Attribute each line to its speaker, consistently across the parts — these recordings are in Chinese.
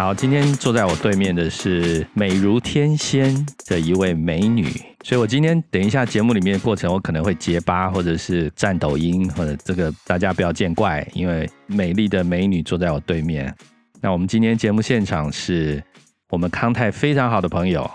Speaker 1: 好，今天坐在我对面的是美如天仙的一位美女，所以我今天等一下节目里面的过程，我可能会结巴，或者是站抖音，或者这个大家不要见怪，因为美丽的美女坐在我对面。那我们今天节目现场是我们康泰非常好的朋友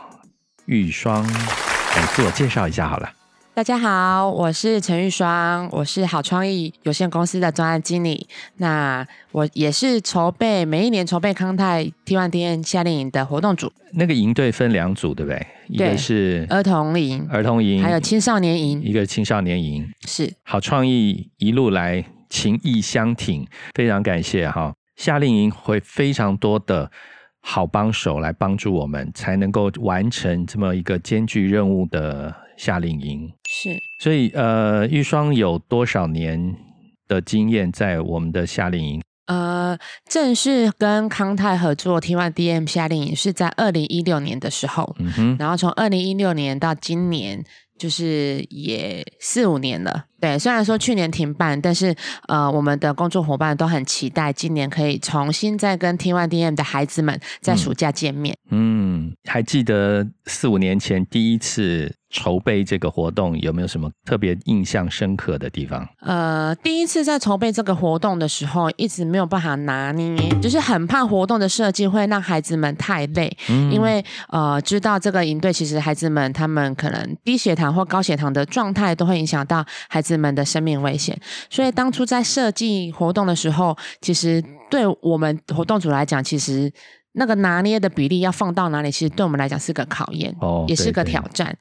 Speaker 1: 玉霜，来自我介绍一下好了。
Speaker 2: 大家好，我是陈玉双，我是好创意有限公司的专案经理。那我也是筹备每一年筹备康泰 T One D N 夏令营的活动组。
Speaker 1: 那个营队分两组，对不对？一个是
Speaker 2: 儿童营，
Speaker 1: 儿童营，
Speaker 2: 还有青少年营，
Speaker 1: 一个青少年营。
Speaker 2: 是
Speaker 1: 好创意一路来情谊相挺，非常感谢哈。夏令营会非常多的好帮手来帮助我们，才能够完成这么一个艰巨任务的。夏令营。
Speaker 2: 是，
Speaker 1: 所以呃，玉双有多少年的经验在我们的夏令营？
Speaker 2: 呃，正式跟康泰合作 T One D M 夏令营是在二零一六年的时候，嗯哼，然后从二零一六年到今年，就是也四五年了。对，虽然说去年停办，但是呃，我们的工作伙伴都很期待今年可以重新再跟 T One D M 的孩子们在暑假见面。
Speaker 1: 嗯，还记得四五年前第一次。筹备这个活动有没有什么特别印象深刻的地方？
Speaker 2: 呃，第一次在筹备这个活动的时候，一直没有办法拿捏，就是很怕活动的设计会让孩子们太累，因为呃，知道这个营队其实孩子们他们可能低血糖或高血糖的状态都会影响到孩子们的生命危险，所以当初在设计活动的时候，其实对我们活动组来讲，其实。那个拿捏的比例要放到哪里？其实对我们来讲是个考验，哦，也是个挑战。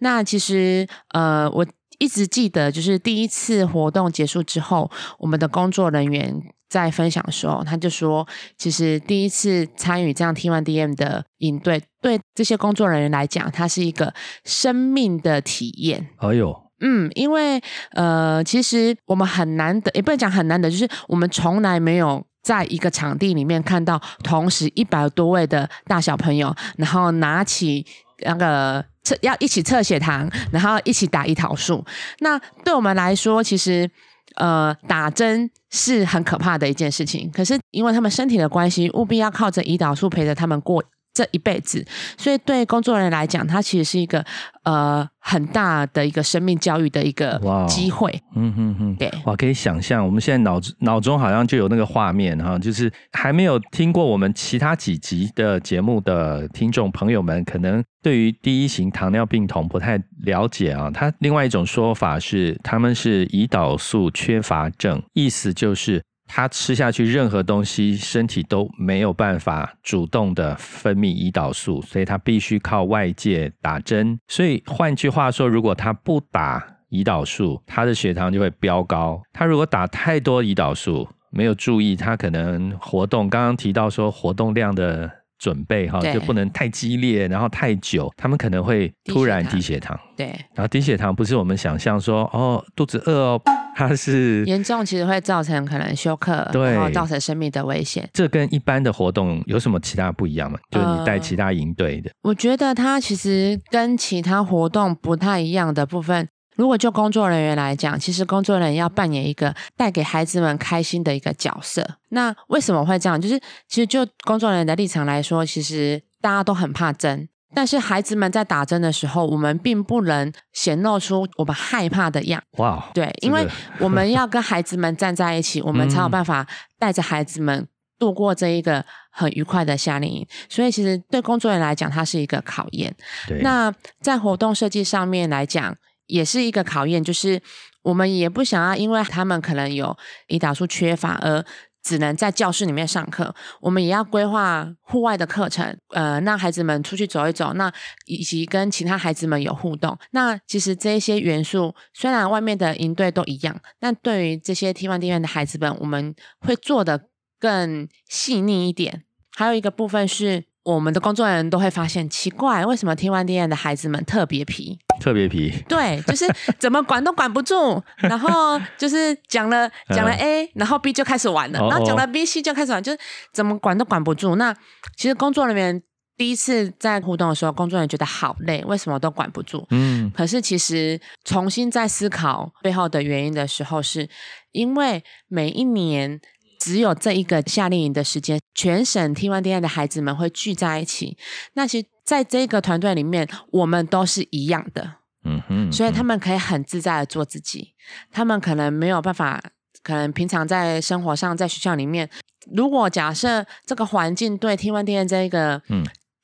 Speaker 2: 那其实呃，我一直记得，就是第一次活动结束之后，我们的工作人员在分享的时候，他就说，其实第一次参与这样 T One D M 的应对，对这些工作人员来讲，它是一个生命的体验。哎呦，嗯，因为呃，其实我们很难得，也不能讲很难得，就是我们从来没有。在一个场地里面看到同时一百多位的大小朋友，然后拿起那个测要一起测血糖，然后一起打胰岛素。那对我们来说，其实呃打针是很可怕的一件事情。可是因为他们身体的关系，务必要靠着胰岛素陪着他们过。这一辈子，所以对工作人员来讲，它其实是一个呃很大的一个生命教育的一个机会。嗯哼哼，对，
Speaker 1: 哇，可以想象，我们现在脑脑中好像就有那个画面哈，就是还没有听过我们其他几集的节目的听众朋友们，可能对于第一型糖尿病酮不太了解啊。它另外一种说法是，他们是胰岛素缺乏症，意思就是。他吃下去任何东西，身体都没有办法主动的分泌胰岛素，所以他必须靠外界打针。所以换句话说，如果他不打胰岛素，他的血糖就会飙高。他如果打太多胰岛素，没有注意，他可能活动刚刚提到说活动量的。准备哈，就不能太激烈，然后太久，他们可能会突然低血糖。
Speaker 2: 对，
Speaker 1: 然后低血糖不是我们想象说哦肚子饿哦，它是
Speaker 2: 严重，其实会造成可能休克，然后造成生命的危险。
Speaker 1: 这跟一般的活动有什么其他不一样吗？就是你带其他营队的，
Speaker 2: 我觉得它其实跟其他活动不太一样的部分。如果就工作人员来讲，其实工作人员要扮演一个带给孩子们开心的一个角色。那为什么会这样？就是其实就工作人员的立场来说，其实大家都很怕针，但是孩子们在打针的时候，我们并不能显露出我们害怕的样。哇，对，因为 我们要跟孩子们站在一起，我们才有办法带着孩子们度过这一个很愉快的夏令营。所以，其实对工作人员来讲，它是一个考验。那在活动设计上面来讲。也是一个考验，就是我们也不想要，因为他们可能有胰岛素缺乏而只能在教室里面上课，我们也要规划户外的课程，呃，让孩子们出去走一走，那以及跟其他孩子们有互动。那其实这一些元素，虽然外面的营队都一样，但对于这些 T one D 院的孩子们，我们会做的更细腻一点。还有一个部分是。我们的工作人员都会发现奇怪，为什么听完 D N 的孩子们特别皮？
Speaker 1: 特别皮？
Speaker 2: 对，就是怎么管都管不住，然后就是讲了讲了 A，然后 B 就开始玩了，然后讲了 B、C 就开始玩，就是怎么管都管不住。那其实工作人员第一次在互动的时候，工作人员觉得好累，为什么都管不住？嗯，可是其实重新在思考背后的原因的时候，是因为每一年。只有这一个夏令营的时间，全省 T1D 的孩子们会聚在一起。那其实在这个团队里面，我们都是一样的，嗯哼，所以他们可以很自在的做自己。他们可能没有办法，可能平常在生活上，在学校里面，如果假设这个环境对 T1D 这一个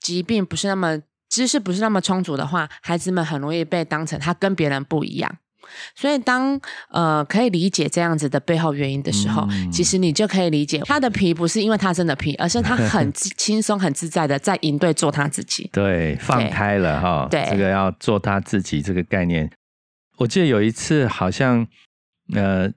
Speaker 2: 疾病不是那么知识不是那么充足的话，孩子们很容易被当成他跟别人不一样。所以，当呃可以理解这样子的背后原因的时候，其实你就可以理解他的皮不是因为他真的皮，而是他很 轻松、很自在的在营队做他自己。
Speaker 1: 对，放开了哈。
Speaker 2: 对，
Speaker 1: 这个要做他自己这个概念。我记得有一次好像呃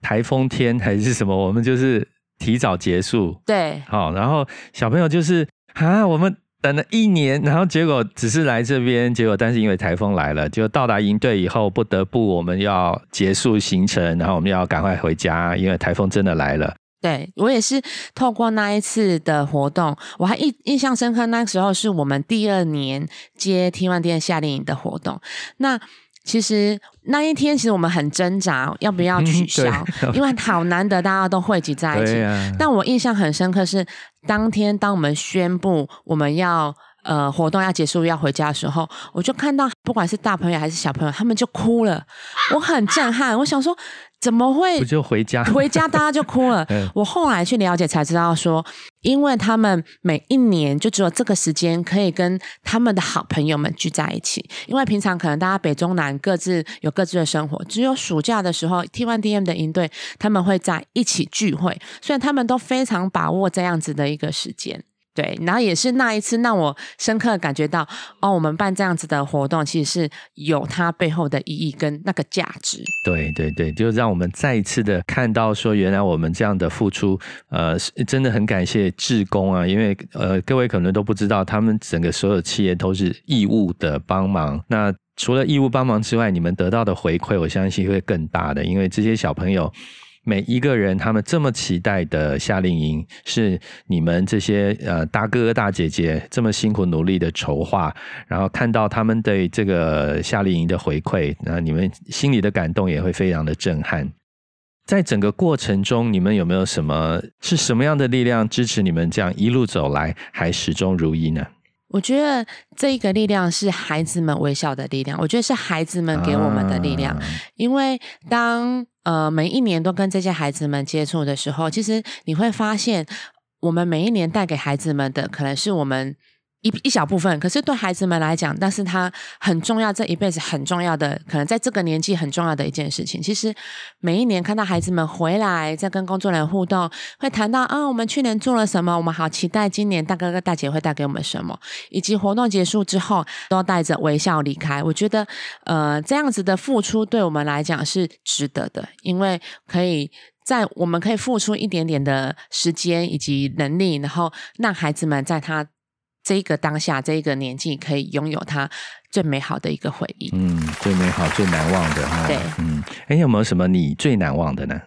Speaker 1: 台风天还是什么，我们就是提早结束。
Speaker 2: 对，
Speaker 1: 好，然后小朋友就是啊，我们。等了一年，然后结果只是来这边，结果但是因为台风来了，就到达营队以后，不得不我们要结束行程，然后我们要赶快回家，因为台风真的来了。
Speaker 2: 对我也是透过那一次的活动，我还印印象深刻，那时候是我们第二年接 T One 店夏令营的活动，那。其实那一天，其实我们很挣扎要不要取消，因为好难得大家都汇集在一起。但我印象很深刻是，当天当我们宣布我们要呃活动要结束要回家的时候，我就看到不管是大朋友还是小朋友，他们就哭了。我很震撼，我想说。怎么会？
Speaker 1: 不就回家？
Speaker 2: 回家大家就哭了。我后来去了解才知道，说因为他们每一年就只有这个时间可以跟他们的好朋友们聚在一起，因为平常可能大家北中南各自有各自的生活，只有暑假的时候，T One D M 的营队他们会在一起聚会，所以他们都非常把握这样子的一个时间。对，然后也是那一次让我深刻感觉到，哦，我们办这样子的活动，其实是有它背后的意义跟那个价值。
Speaker 1: 对对对，就让我们再一次的看到，说原来我们这样的付出，呃，真的很感谢志工啊，因为呃，各位可能都不知道，他们整个所有企业都是义务的帮忙。那除了义务帮忙之外，你们得到的回馈，我相信会更大的，因为这些小朋友。每一个人，他们这么期待的夏令营，是你们这些呃大哥哥大姐姐这么辛苦努力的筹划，然后看到他们对这个夏令营的回馈，那你们心里的感动也会非常的震撼。在整个过程中，你们有没有什么是什么样的力量支持你们这样一路走来还始终如一呢？
Speaker 2: 我觉得这一个力量是孩子们微笑的力量，我觉得是孩子们给我们的力量，因为当呃每一年都跟这些孩子们接触的时候，其实你会发现，我们每一年带给孩子们的，可能是我们。一一小部分，可是对孩子们来讲，但是他很重要，这一辈子很重要的，可能在这个年纪很重要的一件事情。其实每一年看到孩子们回来，在跟工作人员互动，会谈到啊，我们去年做了什么，我们好期待今年大哥哥大姐会带给我们什么，以及活动结束之后都带着微笑离开。我觉得，呃，这样子的付出对我们来讲是值得的，因为可以在我们可以付出一点点的时间以及能力，然后让孩子们在他。这一个当下，这一个年纪，可以拥有他最美好的一个回忆。
Speaker 1: 嗯，最美好、最难忘的哈。
Speaker 2: 对，
Speaker 1: 嗯，哎，有没有什么你最难忘的呢？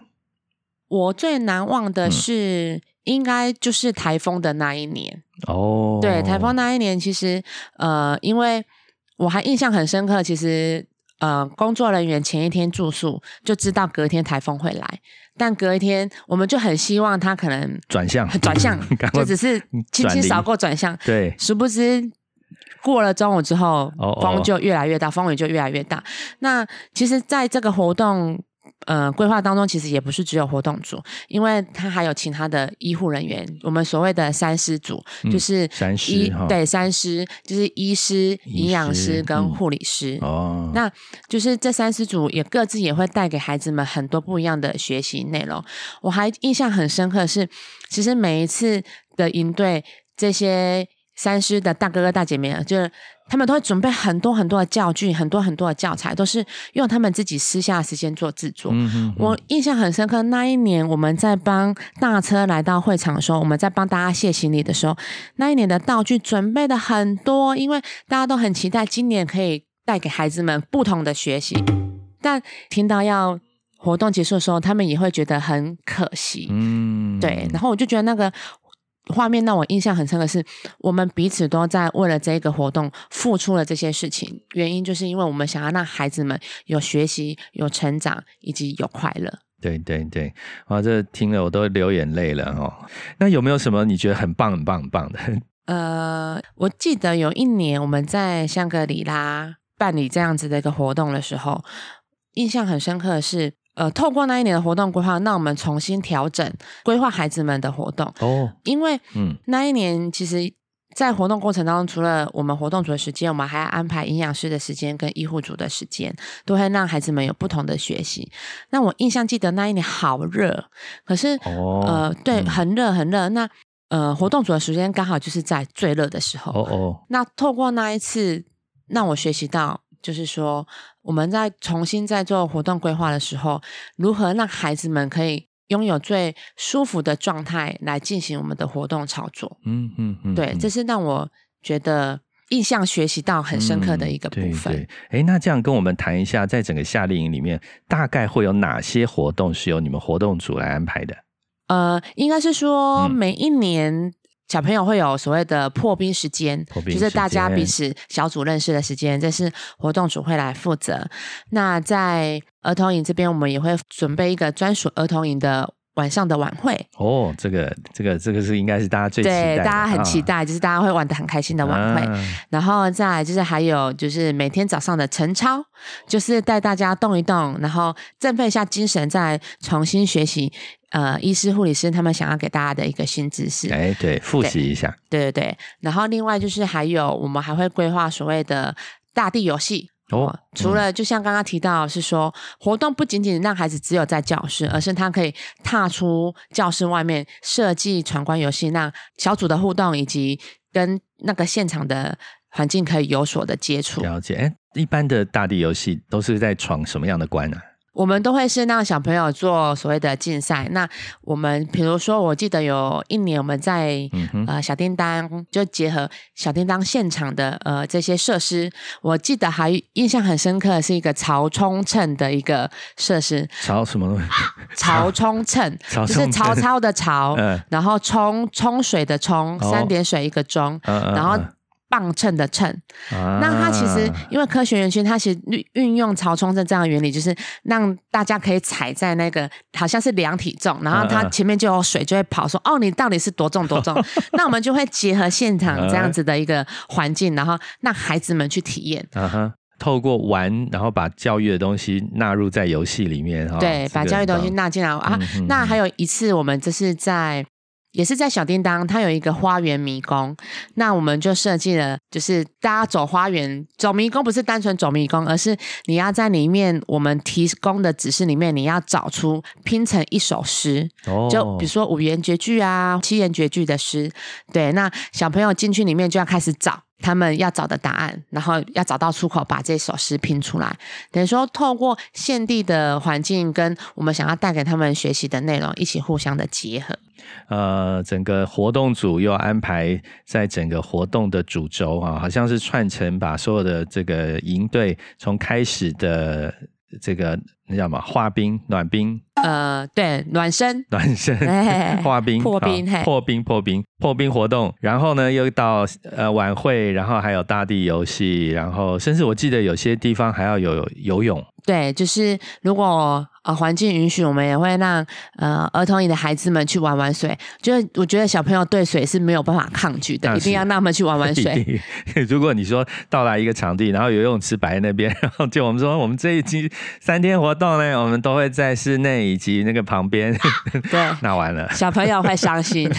Speaker 2: 我最难忘的是，应该就是台风的那一年。哦，对，台风那一年，其实呃，因为我还印象很深刻，其实。呃，工作人员前一天住宿就知道隔天台风会来，但隔一天我们就很希望他可能
Speaker 1: 转向，
Speaker 2: 转向 就只是轻轻扫过转向。
Speaker 1: 对，
Speaker 2: 殊不知过了中午之后，风就越来越大，风雨就越来越大。那其实，在这个活动。呃，规划当中其实也不是只有活动组，因为他还有其他的医护人员，我们所谓的三师组，就是
Speaker 1: 三师
Speaker 2: 对三师，就是医师、营养师跟护理师。哦，那就是这三师组也各自也会带给孩子们很多不一样的学习内容。我还印象很深刻是，其实每一次的营队这些。三师的大哥哥大姐妹，就是他们都会准备很多很多的教具，很多很多的教材，都是用他们自己私下时间做制作。我印象很深刻，那一年我们在帮大车来到会场的时候，我们在帮大家卸行李的时候，那一年的道具准备的很多，因为大家都很期待今年可以带给孩子们不同的学习。但听到要活动结束的时候，他们也会觉得很可惜。嗯，对。然后我就觉得那个。画面让我印象很深的是，我们彼此都在为了这个活动付出了这些事情。原因就是因为我们想要让孩子们有学习、有成长以及有快乐。
Speaker 1: 对对对，哇，这听了我都流眼泪了哦。那有没有什么你觉得很棒、很棒、很棒的？
Speaker 2: 呃，我记得有一年我们在香格里拉办理这样子的一个活动的时候，印象很深刻的是，呃，透过那一年的活动规划，让我们重新调整规划孩子们的活动哦，因为嗯，那一年其实。在活动过程当中，除了我们活动组的时间，我们还要安排营养师的时间跟医护组的时间，都会让孩子们有不同的学习。那我印象记得那一年好热，可是哦呃，对，很热很热。那呃，活动组的时间刚好就是在最热的时候。哦哦。那透过那一次，让我学习到，就是说我们在重新在做活动规划的时候，如何让孩子们可以。拥有最舒服的状态来进行我们的活动操作。嗯嗯嗯，对，这是让我觉得印象学习到很深刻的一个部分。
Speaker 1: 哎，那这样跟我们谈一下，在整个夏令营里面，大概会有哪些活动是由你们活动组来安排的？
Speaker 2: 呃，应该是说每一年小朋友会有所谓的破冰时间，就是大家彼此小组认识的时间，这是活动组会来负责。那在儿童营这边，我们也会准备一个专属儿童营的晚上的晚会。
Speaker 1: 哦，这个这个这个是应该是大家最对
Speaker 2: 大家很期待，就是大家会玩的很开心的晚会。然后再来就是还有就是每天早上的晨操，就是带大家动一动，然后振奋一下精神，再重新学习呃医师护理师他们想要给大家的一个新知识。
Speaker 1: 哎，对，复习一下。
Speaker 2: 对对对。然后另外就是还有我们还会规划所谓的大地游戏。哦，除了就像刚刚提到，是说活动不仅仅让孩子只有在教室，而是他可以踏出教室外面，设计闯关游戏，让小组的互动以及跟那个现场的环境可以有所的接触。
Speaker 1: 了解，哎，一般的大地游戏都是在闯什么样的关呢？
Speaker 2: 我们都会是让小朋友做所谓的竞赛。那我们比如说，我记得有一年我们在呃小叮当就结合小叮当现场的呃这些设施，我记得还印象很深刻的是一个曹冲称的一个设施。
Speaker 1: 曹什么东西？
Speaker 2: 曹冲称，就是曹操的曹，然后冲冲水的冲，三点水一个钟，然后。磅秤的秤，那它其实因为科学园区，它其实运运用曹冲正这样的原理，就是让大家可以踩在那个好像是量体重，然后它前面就有水就会跑，说哦，你到底是多重多重？那我们就会结合现场这样子的一个环境，然后让孩子们去体验。嗯哼，
Speaker 1: 透过玩，然后把教育的东西纳入在游戏里面。
Speaker 2: 对，把教育东西纳进来啊。那还有一次，我们这是在。也是在小叮当，它有一个花园迷宫，那我们就设计了，就是大家走花园走迷宫，不是单纯走迷宫，而是你要在里面我们提供的指示里面，你要找出拼成一首诗，就比如说五言绝句啊、七言绝句的诗，对，那小朋友进去里面就要开始找。他们要找的答案，然后要找到出口，把这首诗拼出来。等于说，透过现地的环境跟我们想要带给他们学习的内容一起互相的结合。
Speaker 1: 呃，整个活动组又安排在整个活动的主轴啊，好像是串成把所有的这个营队从开始的这个那叫什么化冰暖冰。
Speaker 2: 呃，对，暖身，
Speaker 1: 暖身，化冰，
Speaker 2: 破冰，
Speaker 1: 破冰，破冰，破冰活动。然后呢，又到呃晚会，然后还有大地游戏，然后甚至我记得有些地方还要有游泳。
Speaker 2: 对，就是如果。呃，环境允许，我们也会让呃儿童营的孩子们去玩玩水。就是我觉得小朋友对水是没有办法抗拒的，一定要让他们去玩玩 水。
Speaker 1: 如果你说到达一个场地，然后游泳池摆在那边，然后就我们说我们这一期三天活动呢，我们都会在室内以及那个旁边。
Speaker 2: 对，
Speaker 1: 那完了，
Speaker 2: 小朋友会伤心。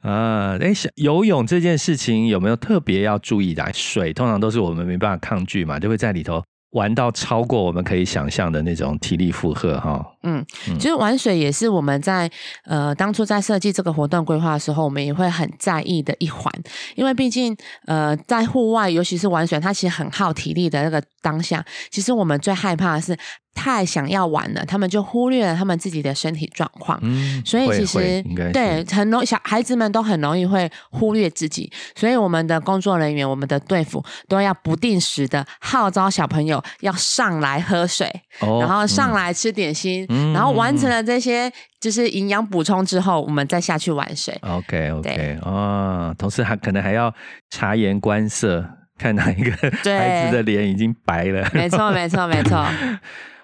Speaker 1: 啊，哎，游泳这件事情有没有特别要注意的？水通常都是我们没办法抗拒嘛，就会在里头。玩到超过我们可以想象的那种体力负荷哈，
Speaker 2: 嗯，其实玩水也是我们在呃当初在设计这个活动规划的时候，我们也会很在意的一环，因为毕竟呃在户外，尤其是玩水，它其实很耗体力的那个当下，其实我们最害怕的是。太想要玩了，他们就忽略了他们自己的身体状况。嗯，所以其实对很容小孩子们都很容易会忽略自己，所以我们的工作人员、我们的队服都要不定时的号召小朋友要上来喝水，然后上来吃点心，然后完成了这些就是营养补充之后，我们再下去玩水。
Speaker 1: OK OK 哦，同时还可能还要察言观色，看哪一个 孩子的脸已经白了。
Speaker 2: 没错，没错，没错。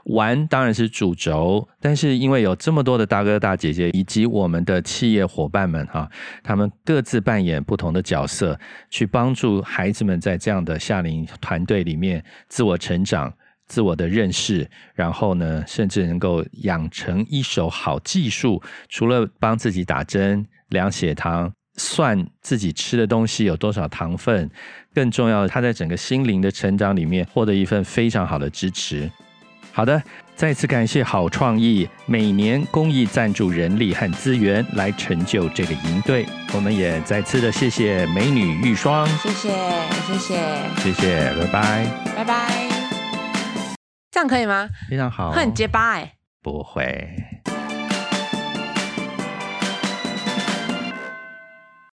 Speaker 1: 玩当然是主轴，但是因为有这么多的大哥大姐姐以及我们的企业伙伴们哈，他们各自扮演不同的角色，去帮助孩子们在这样的夏令团队里面自我成长、自我的认识，然后呢，甚至能够养成一手好技术，除了帮自己打针、量血糖。算自己吃的东西有多少糖分，更重要的，他在整个心灵的成长里面获得一份非常好的支持。好的，再次感谢好创意每年公益赞助人力和资源来成就这个营队。我们也再次的谢谢美女玉霜，
Speaker 2: 谢谢谢谢
Speaker 1: 谢谢，拜拜
Speaker 2: 拜拜，这样可以吗？
Speaker 1: 非常好，
Speaker 2: 很结巴哎，
Speaker 1: 不会。